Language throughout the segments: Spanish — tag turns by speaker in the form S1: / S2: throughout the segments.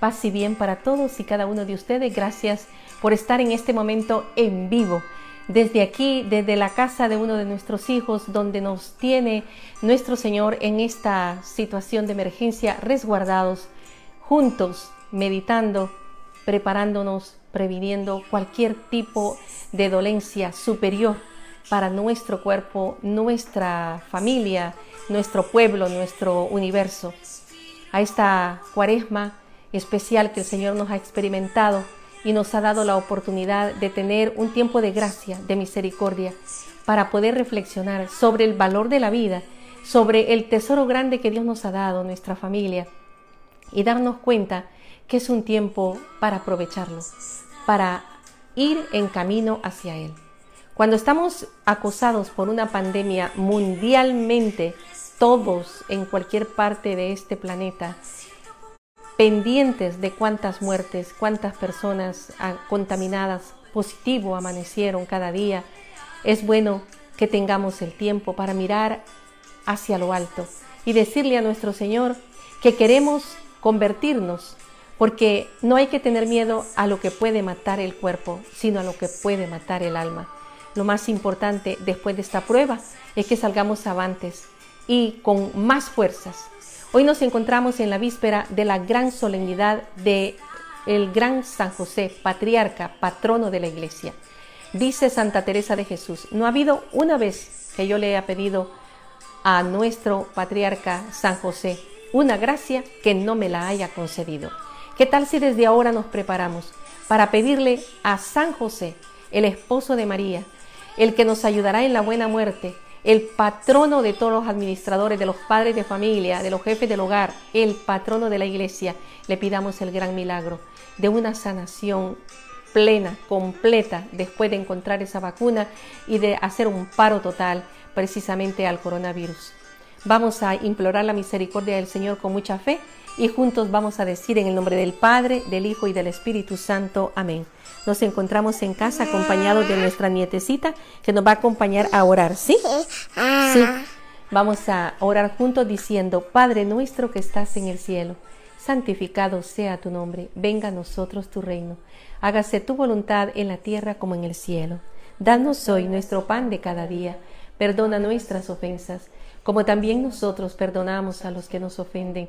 S1: Paz y bien para todos y cada uno de ustedes. Gracias por estar en este momento en vivo. Desde aquí, desde la casa de uno de nuestros hijos, donde nos tiene nuestro Señor en esta situación de emergencia, resguardados, juntos, meditando, preparándonos, previniendo cualquier tipo de dolencia superior para nuestro cuerpo, nuestra familia, nuestro pueblo, nuestro universo. A esta cuaresma especial que el Señor nos ha experimentado y nos ha dado la oportunidad de tener un tiempo de gracia, de misericordia, para poder reflexionar sobre el valor de la vida, sobre el tesoro grande que Dios nos ha dado, nuestra familia, y darnos cuenta que es un tiempo para aprovecharlo, para ir en camino hacia Él. Cuando estamos acosados por una pandemia mundialmente, todos en cualquier parte de este planeta, pendientes de cuántas muertes, cuántas personas contaminadas positivo amanecieron cada día, es bueno que tengamos el tiempo para mirar hacia lo alto y decirle a nuestro Señor que queremos convertirnos, porque no hay que tener miedo a lo que puede matar el cuerpo, sino a lo que puede matar el alma. Lo más importante después de esta prueba es que salgamos avantes y con más fuerzas, Hoy nos encontramos en la víspera de la gran solemnidad de el gran San José, patriarca, patrono de la iglesia. Dice Santa Teresa de Jesús, no ha habido una vez que yo le haya pedido a nuestro patriarca San José una gracia que no me la haya concedido. ¿Qué tal si desde ahora nos preparamos para pedirle a San José, el esposo de María, el que nos ayudará en la buena muerte, el patrono de todos los administradores, de los padres de familia, de los jefes del hogar, el patrono de la iglesia, le pidamos el gran milagro de una sanación plena, completa, después de encontrar esa vacuna y de hacer un paro total precisamente al coronavirus. Vamos a implorar la misericordia del Señor con mucha fe y juntos vamos a decir en el nombre del Padre, del Hijo y del Espíritu Santo. Amén. Nos encontramos en casa acompañados de nuestra nietecita que nos va a acompañar a orar, ¿sí? Sí. Vamos a orar juntos diciendo, Padre nuestro que estás en el cielo, santificado sea tu nombre, venga a nosotros tu reino, hágase tu voluntad en la tierra como en el cielo. Danos hoy nuestro pan de cada día, perdona nuestras ofensas, como también nosotros perdonamos a los que nos ofenden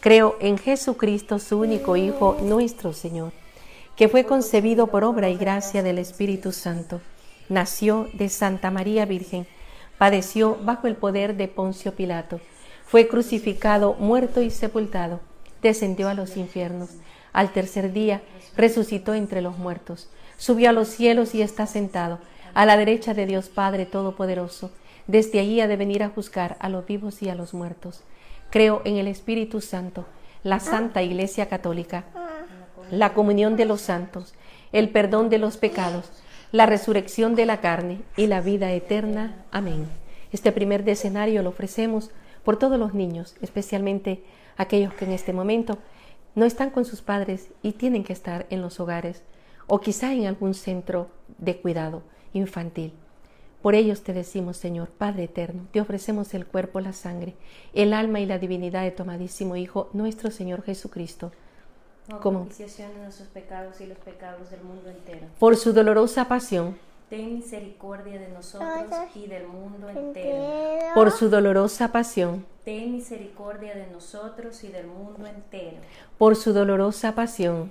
S1: Creo en Jesucristo, su único Hijo, nuestro Señor, que fue concebido por obra y gracia del Espíritu Santo. Nació de Santa María Virgen, padeció bajo el poder de Poncio Pilato, fue crucificado, muerto y sepultado, descendió a los infiernos. Al tercer día resucitó entre los muertos, subió a los cielos y está sentado a la derecha de Dios Padre Todopoderoso. Desde allí ha de venir a juzgar a los vivos y a los muertos. Creo en el Espíritu Santo, la Santa Iglesia Católica, la comunión de los santos, el perdón de los pecados, la resurrección de la carne y la vida eterna. Amén. Este primer decenario lo ofrecemos por todos los niños, especialmente aquellos que en este momento no están con sus padres y tienen que estar en los hogares o quizá en algún centro de cuidado infantil. Por ellos te decimos, Señor, Padre eterno, te ofrecemos el cuerpo, la sangre, el alma y la divinidad de tu amadísimo Hijo, nuestro Señor Jesucristo.
S2: como de nuestros pecados y los pecados del mundo entero.
S1: Por su dolorosa pasión.
S2: Ten misericordia de nosotros y del mundo entero.
S1: Por su dolorosa pasión.
S2: Ten misericordia de nosotros y del mundo entero.
S1: Por su dolorosa pasión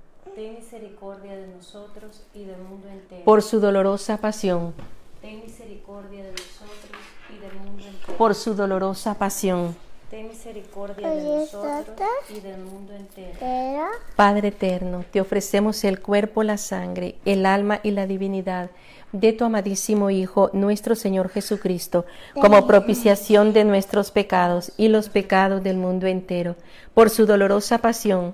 S2: ten misericordia de nosotros y del mundo entero.
S1: Por su dolorosa pasión,
S2: misericordia de nosotros y del mundo entero.
S1: Por su dolorosa pasión.
S2: Ten misericordia de nosotros y del mundo entero.
S1: Padre eterno, te ofrecemos el cuerpo, la sangre, el alma y la divinidad de tu amadísimo Hijo, nuestro Señor Jesucristo, como propiciación de nuestros pecados y los pecados del mundo entero, por su dolorosa pasión.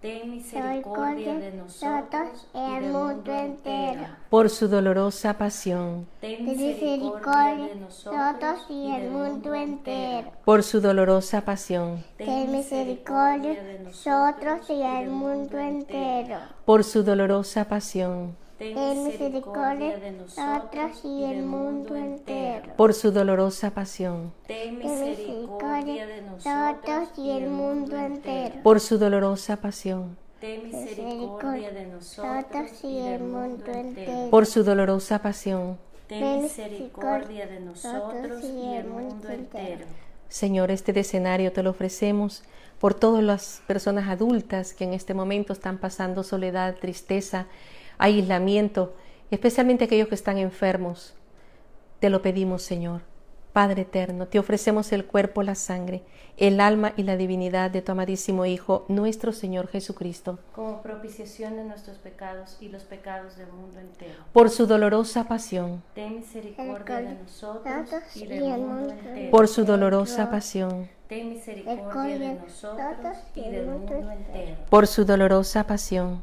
S2: Ten misericordia de nosotros y del mundo entero.
S1: Por su dolorosa pasión.
S2: Ten misericordia de nosotros y del mundo entero.
S1: Por su dolorosa pasión.
S2: Ten misericordia de nosotros y del mundo entero.
S1: Por su dolorosa pasión.
S2: Ten misericordia de nosotros y del mundo entero.
S1: Por su dolorosa pasión.
S2: Ten misericordia de nosotros y del mundo entero.
S1: Por su dolorosa pasión.
S2: Ten misericordia de nosotros y del mundo entero.
S1: Por su dolorosa pasión.
S2: Ten misericordia de nosotros y del mundo entero.
S1: Señor, este escenario te lo ofrecemos por todas las personas adultas que en este momento están pasando soledad, tristeza, aislamiento, especialmente aquellos que están enfermos. Te lo pedimos, Señor. Padre eterno, te ofrecemos el cuerpo, la sangre, el alma y la divinidad de tu amadísimo Hijo, nuestro Señor Jesucristo,
S2: como propiciación de nuestros pecados y los pecados del mundo entero.
S1: por su dolorosa pasión,
S2: Ten misericordia de nosotros y del mundo entero.
S1: por su dolorosa pasión,
S2: Ten misericordia de nosotros y del mundo entero.
S1: por su dolorosa pasión,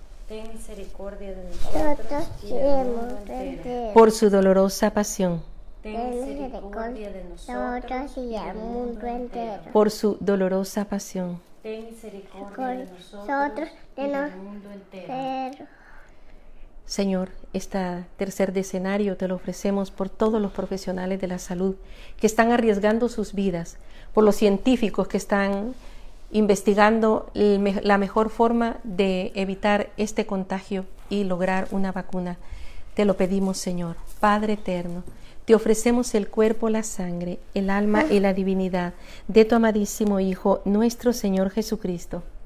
S2: Ten misericordia de nosotros y del mundo entero.
S1: por su dolorosa pasión,
S2: Ten misericordia de nosotros y del mundo entero.
S1: por su dolorosa pasión.
S2: Ten misericordia de nosotros y del mundo entero.
S1: Señor, este tercer escenario te lo ofrecemos por todos los profesionales de la salud que están arriesgando sus vidas, por los científicos que están investigando la mejor forma de evitar este contagio y lograr una vacuna. Te lo pedimos, Señor, Padre eterno. Te ofrecemos el cuerpo, la sangre, el alma y la divinidad de tu amadísimo Hijo, nuestro Señor Jesucristo,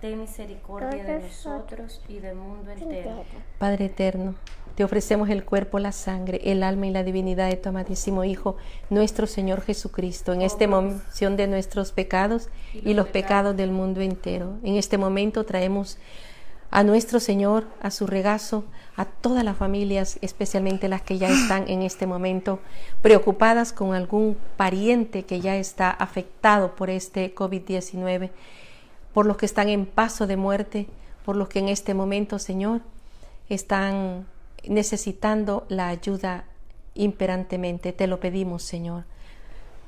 S2: Ten misericordia de nosotros y del mundo entero.
S1: Padre eterno, te ofrecemos el cuerpo, la sangre, el alma y la divinidad de tu amadísimo Hijo, nuestro Señor Jesucristo, en este momento de nuestros pecados y los pecados del mundo entero. En este momento traemos a nuestro Señor, a su regazo, a todas las familias, especialmente las que ya están en este momento preocupadas con algún pariente que ya está afectado por este COVID-19, por los que están en paso de muerte, por los que en este momento, Señor, están necesitando la ayuda imperantemente. Te lo pedimos, Señor.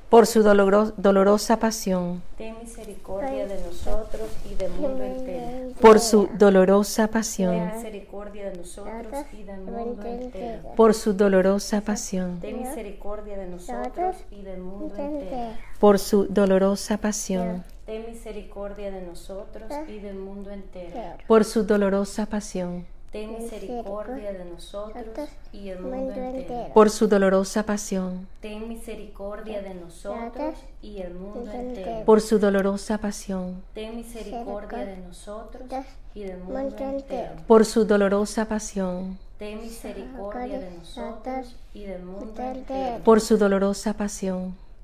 S1: Por su doloro- dolorosa pasión,
S2: Ten misericordia de nosotros y del mundo entero.
S1: por su dolorosa pasión.
S2: Ten misericordia de nosotros y del mundo entero.
S1: Por su dolorosa pasión.
S2: Ten misericordia de nosotros y del mundo entero.
S1: Por su dolorosa pasión.
S2: Ten misericordia de nosotros y del mundo entero.
S1: Por su dolorosa pasión.
S2: Ten misericordia de nosotros y del mundo entero.
S1: Por su dolorosa pasión.
S2: Ten misericordia de nosotros y el mundo entero.
S1: Por su dolorosa pasión.
S2: Ten misericordia de nosotros y del mundo entero.
S1: Por su dolorosa pasión.
S2: Ten misericordia de nosotros y del mundo entero.
S1: Por su dolorosa pasión.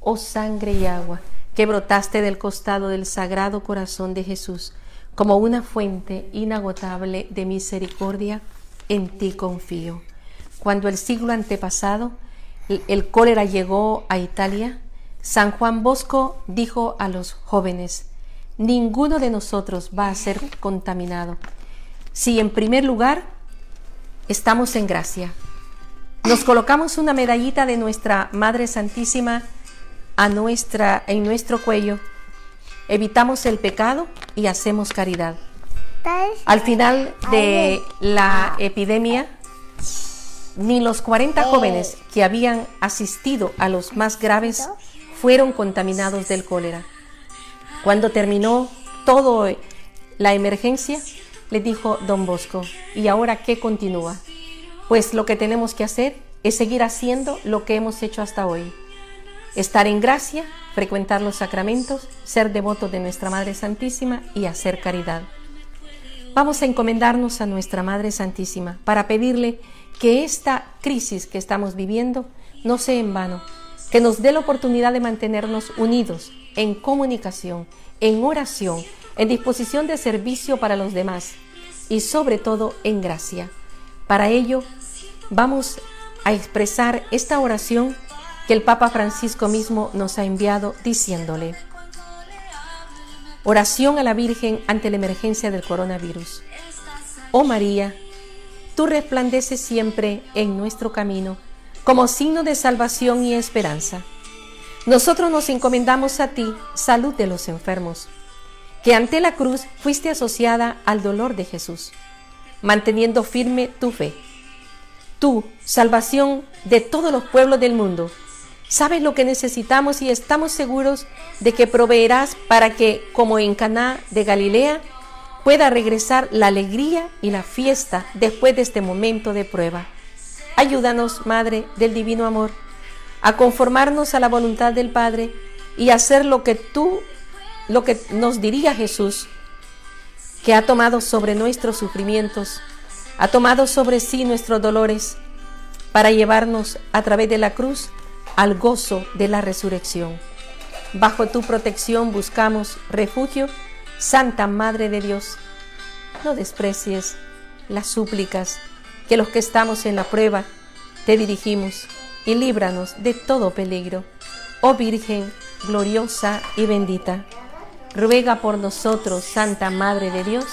S1: Oh sangre y agua que brotaste del costado del sagrado corazón de Jesús, como una fuente inagotable de misericordia, en ti confío. Cuando el siglo antepasado el cólera llegó a Italia, San Juan Bosco dijo a los jóvenes, ninguno de nosotros va a ser contaminado. Si en primer lugar estamos en gracia, nos colocamos una medallita de nuestra Madre Santísima a nuestra, en nuestro cuello, evitamos el pecado y hacemos caridad. Al final de la epidemia, ni los 40 jóvenes que habían asistido a los más graves fueron contaminados del cólera. Cuando terminó toda la emergencia, le dijo don Bosco, ¿y ahora qué continúa? Pues lo que tenemos que hacer es seguir haciendo lo que hemos hecho hasta hoy estar en gracia, frecuentar los sacramentos, ser devotos de nuestra Madre Santísima y hacer caridad. Vamos a encomendarnos a nuestra Madre Santísima para pedirle que esta crisis que estamos viviendo no sea en vano, que nos dé la oportunidad de mantenernos unidos en comunicación, en oración, en disposición de servicio para los demás y sobre todo en gracia. Para ello vamos a expresar esta oración que el Papa Francisco mismo nos ha enviado diciéndole, oración a la Virgen ante la emergencia del coronavirus. Oh María, tú resplandeces siempre en nuestro camino como signo de salvación y esperanza. Nosotros nos encomendamos a ti, salud de los enfermos, que ante la cruz fuiste asociada al dolor de Jesús, manteniendo firme tu fe. Tú, salvación de todos los pueblos del mundo, Sabes lo que necesitamos y estamos seguros de que proveerás para que, como en Caná de Galilea, pueda regresar la alegría y la fiesta después de este momento de prueba. Ayúdanos, Madre del Divino Amor, a conformarnos a la voluntad del Padre y hacer lo que tú, lo que nos diría Jesús, que ha tomado sobre nuestros sufrimientos, ha tomado sobre sí nuestros dolores, para llevarnos a través de la cruz al gozo de la resurrección. Bajo tu protección buscamos refugio, Santa Madre de Dios. No desprecies las súplicas que los que estamos en la prueba te dirigimos y líbranos de todo peligro. Oh Virgen gloriosa y bendita, ruega por nosotros, Santa Madre de Dios,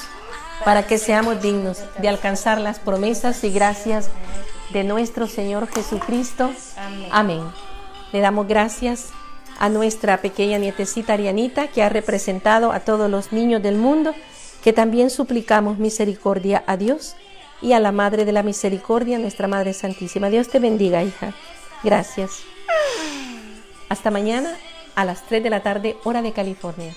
S1: para que seamos dignos de alcanzar las promesas y gracias de nuestro Señor Jesucristo. Amén. Le damos gracias a nuestra pequeña nietecita Arianita que ha representado a todos los niños del mundo, que también suplicamos misericordia a Dios y a la Madre de la Misericordia, nuestra Madre Santísima. Dios te bendiga, hija. Gracias. Hasta mañana a las 3 de la tarde, hora de California.